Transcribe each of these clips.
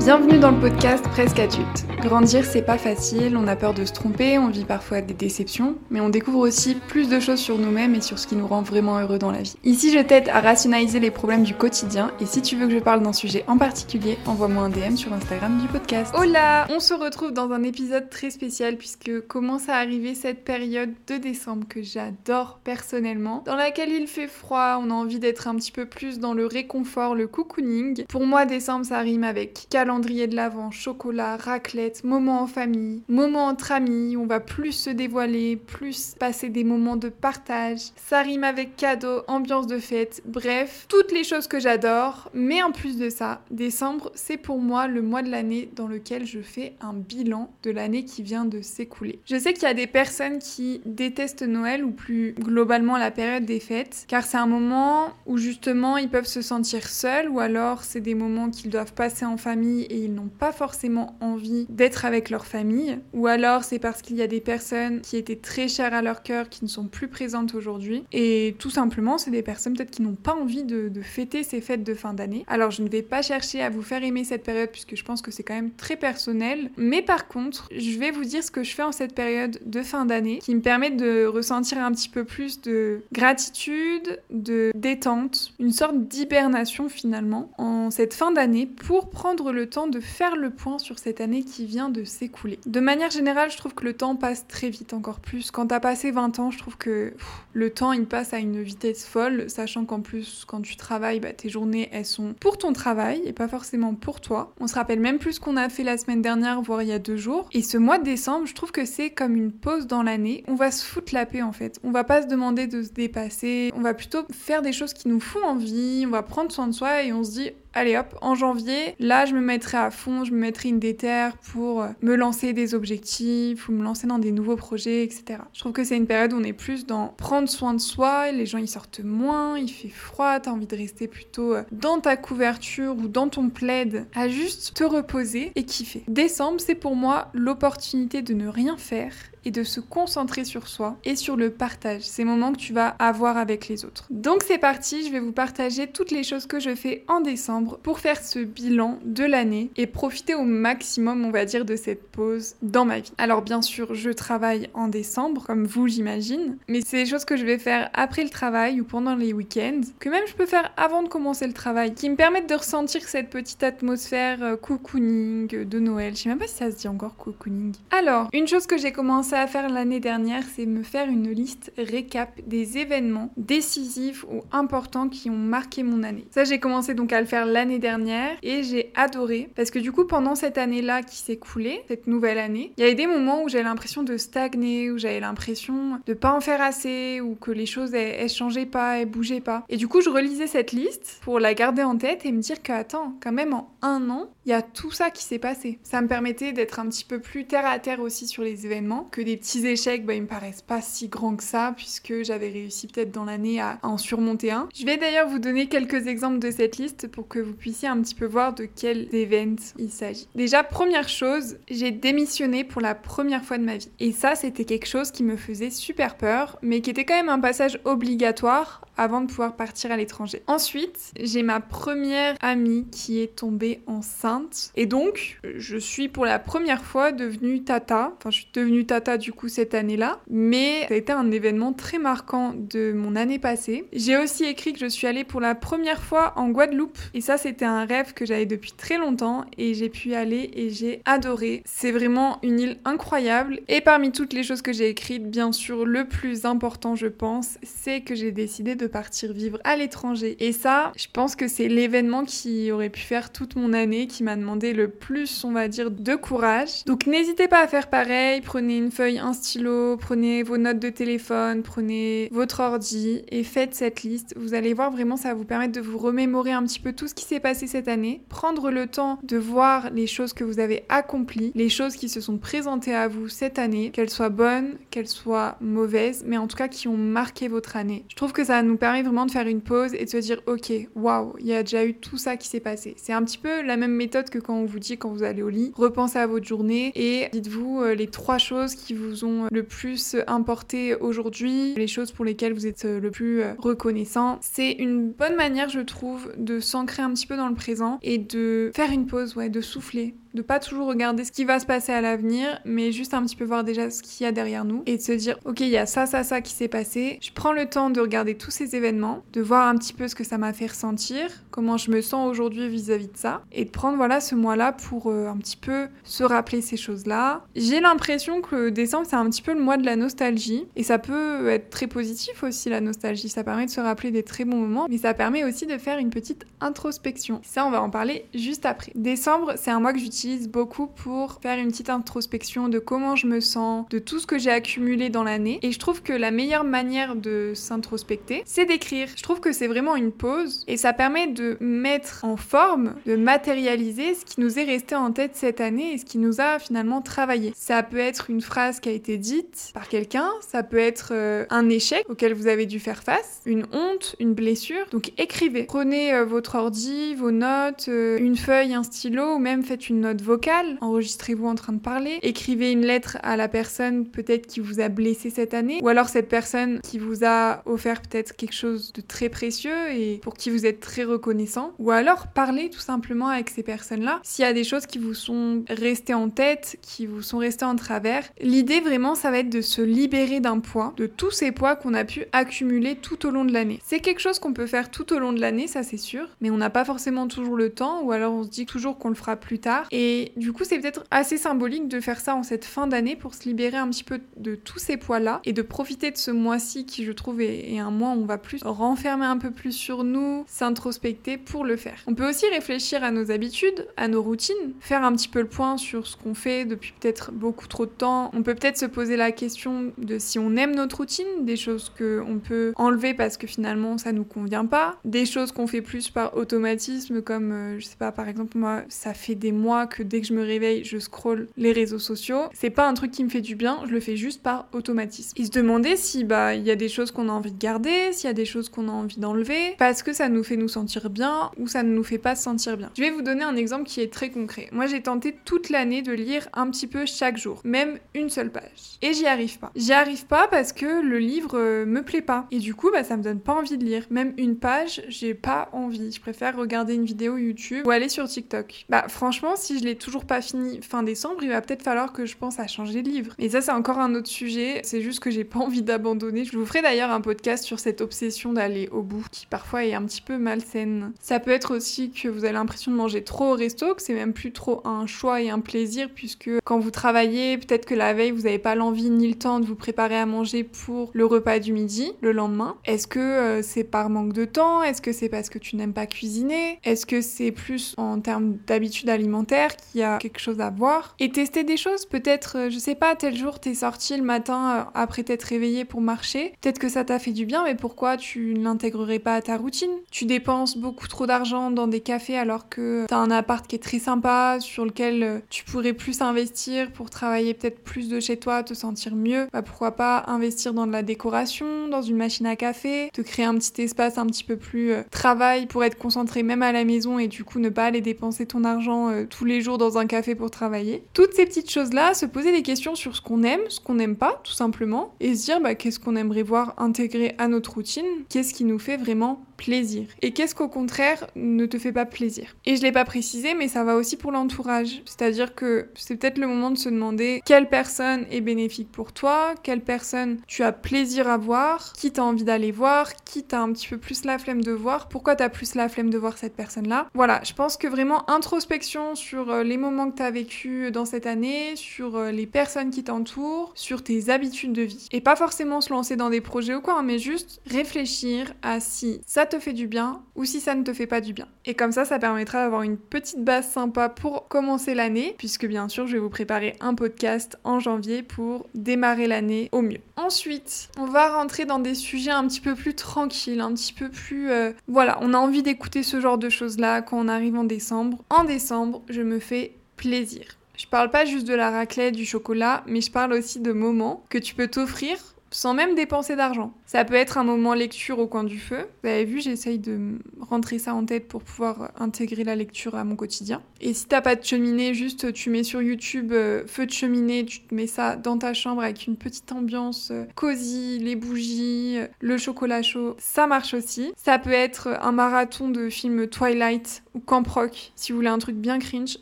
Bienvenue dans le podcast Presque adulte. Grandir, c'est pas facile, on a peur de se tromper, on vit parfois des déceptions, mais on découvre aussi plus de choses sur nous-mêmes et sur ce qui nous rend vraiment heureux dans la vie. Ici, je t'aide à rationaliser les problèmes du quotidien et si tu veux que je parle d'un sujet en particulier, envoie-moi un DM sur Instagram du podcast. Hola On se retrouve dans un épisode très spécial puisque commence à arriver cette période de décembre que j'adore personnellement, dans laquelle il fait froid, on a envie d'être un petit peu plus dans le réconfort, le cocooning. Pour moi, décembre, ça rime avec calendrier de l'avant, chocolat, raclette, moments en famille, moments entre amis, on va plus se dévoiler, plus passer des moments de partage. Ça rime avec cadeaux, ambiance de fête, bref, toutes les choses que j'adore. Mais en plus de ça, décembre, c'est pour moi le mois de l'année dans lequel je fais un bilan de l'année qui vient de s'écouler. Je sais qu'il y a des personnes qui détestent Noël ou plus globalement la période des fêtes, car c'est un moment où justement ils peuvent se sentir seuls ou alors c'est des moments qu'ils doivent passer en famille et ils n'ont pas forcément envie d'être avec leur famille, ou alors c'est parce qu'il y a des personnes qui étaient très chères à leur cœur qui ne sont plus présentes aujourd'hui, et tout simplement c'est des personnes peut-être qui n'ont pas envie de, de, fêter ces fêtes de fin d'année. Alors je ne vais pas chercher à vous faire aimer cette période puisque je pense que c'est quand même très personnel, mais par contre je vais vous dire ce que je fais en cette période de fin d'année qui me permet de ressentir un petit peu plus de gratitude, de détente, une sorte d'hibernation finalement en cette fin d'année pour prendre le temps de faire le point sur cette année qui vient de s'écouler. De manière générale, je trouve que le temps passe très vite, encore plus. Quand t'as passé 20 ans, je trouve que le temps il passe à une vitesse folle, sachant qu'en plus, quand tu travailles, bah, tes journées elles sont pour ton travail et pas forcément pour toi. On se rappelle même plus ce qu'on a fait la semaine dernière, voire il y a deux jours. Et ce mois de décembre, je trouve que c'est comme une pause dans l'année. On va se foutre la paix en fait. On va pas se demander de se dépasser, on va plutôt faire des choses qui nous font envie, on va prendre soin de soi et on se dit allez hop, en janvier, là je me mettrai à fond, je me mettrai une déterre pour euh, me lancer des objectifs ou me lancer dans des nouveaux projets, etc. Je trouve que c'est une période où on est plus dans prendre soin de soi, les gens ils sortent moins, il fait froid, t'as envie de rester plutôt euh, dans ta couverture ou dans ton plaid à juste te reposer et kiffer. Décembre, c'est pour moi l'opportunité de ne rien faire et de se concentrer sur soi et sur le partage, ces moments que tu vas avoir avec les autres. Donc c'est parti, je vais vous partager toutes les choses que je fais en décembre pour faire ce bilan de l'année et profiter au maximum, on va dire, de cette pause dans ma vie. Alors bien sûr, je travaille en décembre, comme vous j'imagine, mais c'est des choses que je vais faire après le travail ou pendant les week-ends, que même je peux faire avant de commencer le travail, qui me permettent de ressentir cette petite atmosphère euh, cocooning de Noël. Je sais même pas si ça se dit encore cocooning. Alors, une chose que j'ai commencé à faire l'année dernière, c'est me faire une liste récap des événements décisifs ou importants qui ont marqué mon année. Ça, j'ai commencé donc à le faire l'année dernière et j'ai adoré parce que du coup, pendant cette année-là qui s'est coulée, cette nouvelle année, il y avait des moments où j'avais l'impression de stagner, où j'avais l'impression de pas en faire assez ou que les choses elles, elles changeaient pas, elles bougeaient pas. Et du coup, je relisais cette liste pour la garder en tête et me dire que attends, quand même en un an, il y a tout ça qui s'est passé. Ça me permettait d'être un petit peu plus terre à terre aussi sur les événements, que des petits échecs, bah, ils me paraissent pas si grands que ça, puisque j'avais réussi peut-être dans l'année à, en surmonter un. Je vais d'ailleurs vous donner quelques exemples de cette liste pour que vous puissiez un petit peu voir de quel événement il s'agit. Déjà, première chose, j'ai démissionné pour la première fois de ma vie. Et ça, c'était quelque chose qui me faisait super peur, mais qui était quand même un passage obligatoire avant de pouvoir partir à l'étranger. Ensuite, j'ai ma première amie qui est tombée enceinte. Et donc, je suis pour la première fois devenue tata. Enfin, je suis devenue tata du coup cette année-là. Mais ça a été un événement très marquant de mon année passée. J'ai aussi écrit que je suis allée pour la première fois en Guadeloupe. Et ça, c'était un rêve que j'avais depuis très longtemps. Et j'ai pu y aller et j'ai adoré. C'est vraiment une île incroyable. Et parmi toutes les choses que j'ai écrites, bien sûr, le plus important, je pense, c'est que j'ai décidé de partir vivre à l'étranger. Et ça, je pense que c'est l'événement qui aurait pu faire toute mon année, qui m'a demandé le plus, on va dire, de courage. Donc n'hésitez pas à faire pareil, prenez une un stylo, prenez vos notes de téléphone, prenez votre ordi et faites cette liste. Vous allez voir vraiment, ça va vous permettre de vous remémorer un petit peu tout ce qui s'est passé cette année, prendre le temps de voir les choses que vous avez accomplies, les choses qui se sont présentées à vous cette année, qu'elles soient bonnes, qu'elles soient mauvaises, mais en tout cas qui ont marqué votre année. Je trouve que ça nous permet vraiment de faire une pause et de se dire ok, waouh, il y a déjà eu tout ça qui s'est passé. C'est un petit peu la même méthode que quand on vous dit quand vous allez au lit, repensez à votre journée et dites-vous euh, les trois choses qui qui vous ont le plus importé aujourd'hui, les choses pour lesquelles vous êtes le plus reconnaissant. C'est une bonne manière, je trouve, de s'ancrer un petit peu dans le présent et de faire une pause, ouais, de souffler, de pas toujours regarder ce qui va se passer à l'avenir, mais juste un petit peu voir déjà ce qu'il y a derrière nous et de se dire ok il y a ça ça ça qui s'est passé. Je prends le temps de regarder tous ces événements, de voir un petit peu ce que ça m'a fait ressentir, comment je me sens aujourd'hui vis-à-vis de ça et de prendre voilà ce mois-là pour euh, un petit peu se rappeler ces choses-là. J'ai l'impression que décembre c'est un petit peu le mois de la nostalgie et ça peut être très positif aussi la nostalgie. Ça permet de se rappeler des très bons moments, mais ça permet aussi de faire une petite introspection. Ça on va en parler juste après. Décembre c'est un mois que j'utilise beaucoup pour faire une petite introspection de comment je me sens, de tout ce que j'ai accumulé dans l'année. Et je trouve que la meilleure manière de s'introspecter, c'est d'écrire. Je trouve que c'est vraiment une pause et ça permet de mettre en forme, de matérialiser ce qui nous est resté en tête cette année et ce qui nous a finalement travaillé. Ça peut être une phrase qui a été dite par quelqu'un, ça peut être euh, un échec auquel vous avez dû faire face, une honte, une blessure. Donc écrivez. Prenez euh, votre ordi, vos notes, euh, une feuille, un stylo ou même faites une note vocale, enregistrez-vous en train de parler, écrivez une lettre à la personne peut-être qui vous a blessé cette année, ou alors cette personne qui vous a offert peut-être quelque chose de très précieux et pour qui vous êtes très reconnaissant, ou alors parlez tout simplement avec ces personnes-là. S'il y a des choses qui vous sont restées en tête, qui vous sont restées en travers, l'idée vraiment ça va être de se libérer d'un poids, de tous ces poids qu'on a pu accumuler tout au long de l'année. C'est quelque chose qu'on peut faire tout au long de l'année, ça c'est sûr, mais on n'a pas forcément toujours le temps, ou alors on se dit toujours qu'on le fera plus tard. Et et du coup, c'est peut-être assez symbolique de faire ça en cette fin d'année pour se libérer un petit peu de tous ces poids-là et de profiter de ce mois-ci qui, je trouve, est, un mois où on va plus renfermer un peu plus sur nous, s'introspecter pour le faire. On peut aussi réfléchir à nos habitudes, à nos routines, faire un petit peu le point sur ce qu'on fait depuis peut-être beaucoup trop de temps. On peut peut-être se poser la question de si on aime notre routine, des choses qu'on peut enlever parce que finalement ça nous convient pas, des choses qu'on fait plus par automatisme comme, euh, je sais pas, par exemple, moi, ça fait des mois que dès que je me réveille, je scrolle les réseaux sociaux. C'est pas un truc qui me fait du bien, je le fais juste par automatisme. Il se demandait si bah il y a des choses qu'on a envie de garder, s'il y a des choses qu'on a envie d'enlever, parce que ça nous fait nous sentir bien ou ça ne nous fait pas se sentir bien. Je vais vous donner un exemple qui est très concret. Moi, j'ai tenté toute l'année de lire un petit peu chaque jour, même une seule page, et j'y arrive pas. J'y arrive pas parce que le livre euh, me plaît pas, et du coup, bah ça me donne pas envie de lire. Même une page, j'ai pas envie. Je préfère regarder une vidéo YouTube ou aller sur TikTok. Bah franchement, si je l'ai toujours pas fini fin décembre, il va peut-être falloir que je pense à changer de livre. Et ça, c'est encore un autre sujet. C'est juste que j'ai pas envie d'abandonner. Je vous ferai d'ailleurs un podcast sur cette obsession d'aller au bout, qui parfois est un petit peu malsaine. Ça peut être aussi que vous avez l'impression de manger trop au resto, que c'est même plus trop un choix et un plaisir, puisque quand vous travaillez, peut-être que la veille, vous n'avez pas l'envie ni le temps de vous préparer à manger pour le repas du midi, le lendemain. Est-ce que euh, c'est par manque de temps? Est-ce que c'est parce que tu n'aimes pas cuisiner? Est-ce que c'est plus en termes d'habitude alimentaire? Qu'il y a quelque chose à voir et tester des choses. Peut-être, euh, je sais pas, tel jour t'es sorti le matin euh, après t'être réveillé pour marcher. Peut-être que ça t'a fait du bien, mais pourquoi tu ne l'intégrerais pas à ta routine? Tu dépenses beaucoup trop d'argent dans des cafés alors que t'as un appart qui est très sympa, sur lequel euh, tu pourrais plus investir pour travailler peut-être plus de chez toi, te sentir mieux. Bah pourquoi pas investir dans de la décoration, dans une machine à café, te créer un petit espace un petit peu plus travail pour être concentré même à la maison et du coup ne pas aller dépenser ton argent tous les dans un café pour travailler. Toutes ces petites choses-là, se poser des questions sur ce qu'on aime, ce qu'on n'aime pas, tout simplement, et se dire bah, qu'est-ce qu'on aimerait voir intégré à notre routine, qu'est-ce qui nous fait vraiment plaisir et qu'est-ce qu'au contraire ne te fait pas plaisir? Et je l'ai pas précisé, mais ça va aussi pour l'entourage. C'est-à-dire que c'est peut-être le moment de se demander quelle personne est bénéfique pour toi, quelle personne tu as plaisir à voir, qui t'as envie d'aller voir, qui t'as un petit peu plus la flemme de voir, pourquoi t'as plus la flemme de voir cette personne-là? Voilà, je pense que vraiment introspection sur euh, les moments que t'as vécu dans cette année, sur euh, les personnes qui t'entourent, sur tes habitudes de vie. Et pas forcément se lancer dans des projets ou quoi, hein, mais juste réfléchir à si ça te fait du bien ou si ça ne te fait pas du bien. Et comme ça, ça permettra d'avoir une petite base sympa pour commencer l'année, puisque bien sûr, je vais vous préparer un podcast en janvier pour démarrer l'année au mieux. Ensuite, on va rentrer dans des sujets un petit peu plus tranquilles, un petit peu plus... Euh, voilà, on a envie d'écouter ce genre de choses-là quand on arrive en décembre. En décembre, je me fais plaisir. Je parle pas juste de la raclette, du chocolat, mais je parle aussi de moments que tu peux t'offrir sans même dépenser d'argent. Ça peut être un moment lecture au coin du feu. Vous avez vu, j'essaye de rentrer ça en tête pour pouvoir intégrer la lecture à mon quotidien. Et si t'as pas de cheminée, juste tu mets sur YouTube euh, feu de cheminée, tu te mets ça dans ta chambre avec une petite ambiance euh, cosy, les bougies, euh, le chocolat chaud, ça marche aussi. Ça peut être un marathon de films Twilight ou Camp Rock, si vous voulez un truc bien cringe.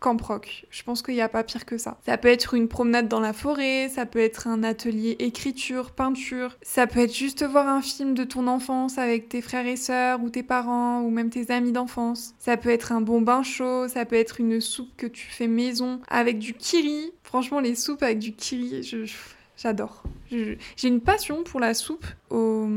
Rock. Je pense qu'il n'y a pas pire que ça. Ça peut être une promenade dans la forêt, ça peut être un atelier écriture, peinture, ça peut être juste voir un film de ton enfance avec tes frères et sœurs ou tes parents ou même tes amis d'enfance. Ça peut être un bon bain chaud, ça peut être une soupe que tu fais maison avec du kiri. Franchement, les soupes avec du kiri, j'adore. J'ai une passion pour la soupe au,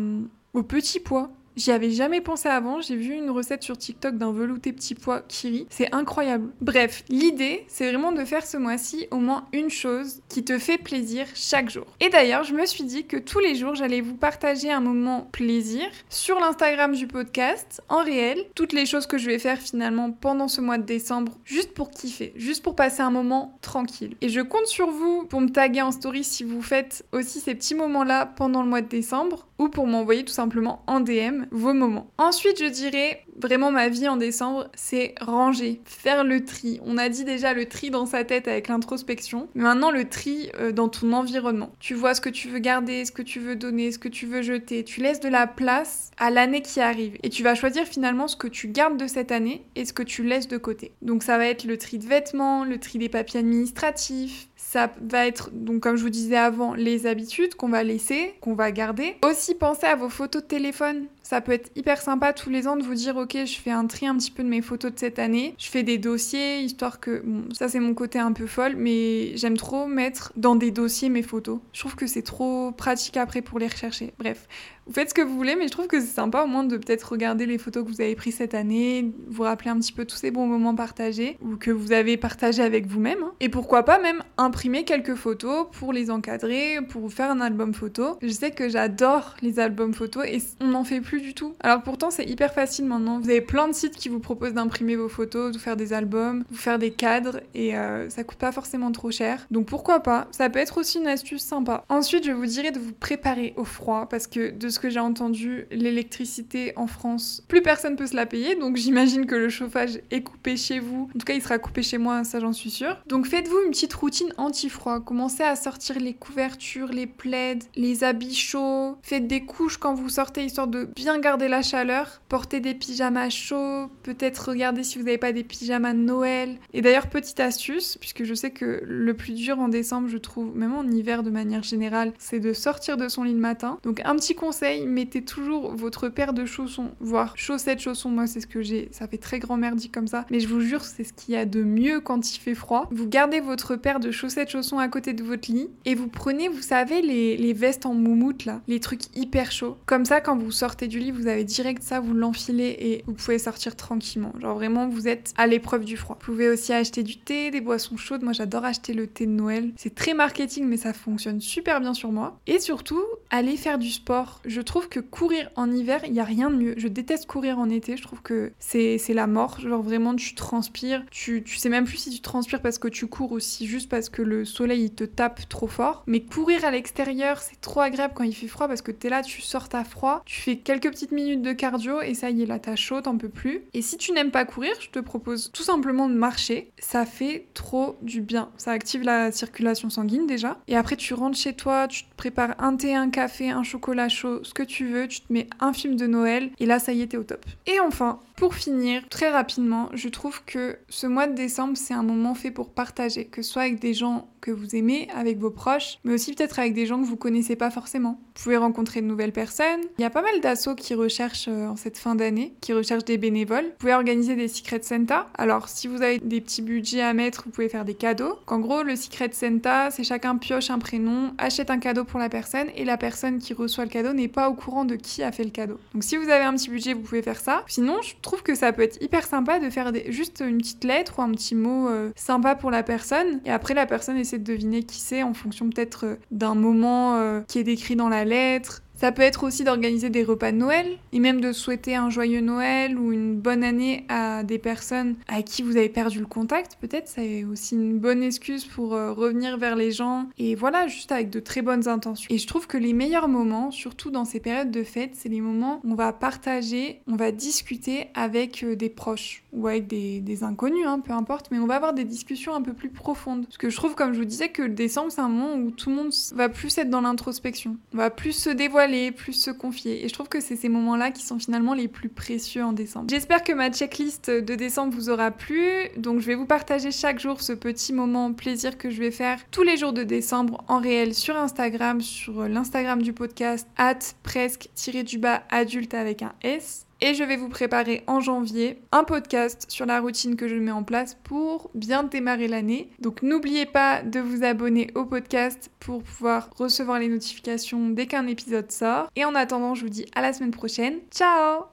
au petit pois. J'y avais jamais pensé avant, j'ai vu une recette sur TikTok d'un velouté petit pois kiri, c'est incroyable. Bref, l'idée, c'est vraiment de faire ce mois-ci au moins une chose qui te fait plaisir chaque jour. Et d'ailleurs, je me suis dit que tous les jours, j'allais vous partager un moment plaisir sur l'Instagram du podcast, en réel, toutes les choses que je vais faire finalement pendant ce mois de décembre, juste pour kiffer, juste pour passer un moment tranquille. Et je compte sur vous pour me taguer en story si vous faites aussi ces petits moments-là pendant le mois de décembre, ou pour m'envoyer tout simplement en DM vos moments. Ensuite, je dirais vraiment ma vie en décembre, c'est ranger, faire le tri. On a dit déjà le tri dans sa tête avec l'introspection, maintenant le tri euh, dans ton environnement. Tu vois ce que tu veux garder, ce que tu veux donner, ce que tu veux jeter. Tu laisses de la place à l'année qui arrive et tu vas choisir finalement ce que tu gardes de cette année et ce que tu laisses de côté. Donc ça va être le tri de vêtements, le tri des papiers administratifs, ça va être, donc comme je vous disais avant, les habitudes qu'on va laisser, qu'on va garder. Aussi, pensez à vos photos de téléphone. Ça peut être hyper sympa tous les ans de vous dire ok je fais un tri un petit peu de mes photos de cette année, je fais des dossiers histoire que bon ça c'est mon côté un peu folle mais j'aime trop mettre dans des dossiers mes photos. Je trouve que c'est trop pratique après pour les rechercher. Bref, vous faites ce que vous voulez, mais je trouve que c'est sympa au moins de peut-être regarder les photos que vous avez prises cette année, vous rappeler un petit peu tous ces bons moments partagés ou que vous avez partagés avec vous-même. Hein. Et pourquoi pas même imprimer quelques photos pour les encadrer, pour faire un album photo. Je sais que j'adore les albums photos et on n'en fait plus du tout. Alors pourtant c'est hyper facile maintenant. Vous avez plein de sites qui vous proposent d'imprimer vos photos, de faire des albums, de faire des cadres et euh, ça coûte pas forcément trop cher. Donc pourquoi pas? Ça peut être aussi une astuce sympa. Ensuite je vous dirais de vous préparer au froid parce que de ce que j'ai entendu, l'électricité en France, plus personne peut se la payer, donc j'imagine que le chauffage est coupé chez vous. En tout cas, il sera coupé chez moi, ça j'en suis sûre. Donc faites-vous une petite routine anti-froid. Commencez à sortir les couvertures, les plaids, les habits chauds. Faites des couches quand vous sortez, histoire de bien garder la chaleur. Portez des pyjamas chauds. Peut-être regardez si vous n'avez pas des pyjamas de Noël. Et d'ailleurs, petite astuce, puisque je sais que le plus dur en décembre, je trouve, même en hiver de manière générale, c'est de sortir de son lit le matin. Donc un petit conseil mettez toujours votre paire de chaussons, voire chaussettes, chaussons. Moi, c'est ce que j'ai. Ça fait très grand merdique comme ça. Mais je vous jure, c'est ce qu'il y a de mieux quand il fait froid. Vous gardez votre paire de chaussettes, chaussons à côté de votre lit et vous prenez, vous savez, les, les vestes en moumoute là, les trucs hyper chauds. Comme ça, quand vous sortez du lit, vous avez direct ça, vous l'enfilez et vous pouvez sortir tranquillement. Genre vraiment, vous êtes à l'épreuve du froid. Vous pouvez aussi acheter du thé, des boissons chaudes. Moi, j'adore acheter le thé de Noël. C'est très marketing, mais ça fonctionne super bien sur moi. Et surtout, allez faire du sport. Je je trouve que courir en hiver, il n'y a rien de mieux. Je déteste courir en été, je trouve que c'est la mort. Genre vraiment, tu transpires, tu, tu sais même plus si tu transpires parce que tu cours ou si juste parce que le soleil il te tape trop fort. Mais courir à l'extérieur, c'est trop agréable quand il fait froid parce que t'es là, tu sors à froid, tu fais quelques petites minutes de cardio et ça y est, là t'as chaud, t'en peux plus. Et si tu n'aimes pas courir, je te propose tout simplement de marcher. Ça fait trop du bien. Ça active la circulation sanguine déjà. Et après, tu rentres chez toi, tu te prépares un thé, un café, un chocolat chaud, ce que tu veux, tu te mets un film de Noël et là ça y est, t'es au top. Et enfin, pour finir, très rapidement, je trouve que ce mois de décembre, c'est un moment fait pour partager, que ce soit avec des gens que vous aimez, avec vos proches, mais aussi peut-être avec des gens que vous connaissez pas forcément. Vous pouvez rencontrer de nouvelles personnes. Il y a pas mal d'assauts qui recherchent euh, en cette fin d'année, qui recherchent des bénévoles. Vous pouvez organiser des Secret Santa. Alors, si vous avez des petits budgets à mettre, vous pouvez faire des cadeaux. En gros, le Secret Santa, c'est chacun pioche un prénom, achète un cadeau pour la personne, et la personne qui reçoit le cadeau n'est pas au courant de qui a fait le cadeau. Donc, si vous avez un petit budget, vous pouvez faire ça. Sinon, je que ça peut être hyper sympa de faire juste une petite lettre ou un petit mot euh, sympa pour la personne. Et après, la personne essaie de deviner qui c'est en fonction peut-être euh, d'un moment euh, qui est décrit dans la lettre Ça peut être aussi d'organiser des repas de Noël et même de souhaiter un joyeux Noël ou une bonne année à des personnes à qui vous avez perdu le contact. Peut-être c'est aussi une bonne excuse pour euh, revenir vers les gens et voilà, juste avec de très bonnes intentions. Et je trouve que les meilleurs moments, surtout dans ces périodes de fête, c'est les moments où on va partager, on va discuter avec euh, des proches ou avec des, inconnus, hein, peu importe, mais on va avoir des discussions un peu plus profondes. Parce que je trouve, comme je vous disais, que le décembre, c'est un moment où tout le monde va plus être dans l'introspection, on va plus se dévoiler, plus se confier. Et je trouve que c'est ces moments-là qui sont finalement les plus précieux en décembre. J'espère que ma checklist de décembre vous aura plu. Donc je vais vous partager chaque jour ce petit moment plaisir que je vais faire tous les jours de décembre en réel sur Instagram, sur l'Instagram du podcast, at presque-du-bas adulte avec un S. Et je vais vous préparer en janvier un podcast sur la routine que je mets en place pour bien démarrer l'année. Donc n'oubliez pas de vous abonner au podcast pour pouvoir recevoir les notifications dès qu'un épisode sort. Et en attendant, je vous dis à la semaine prochaine. Ciao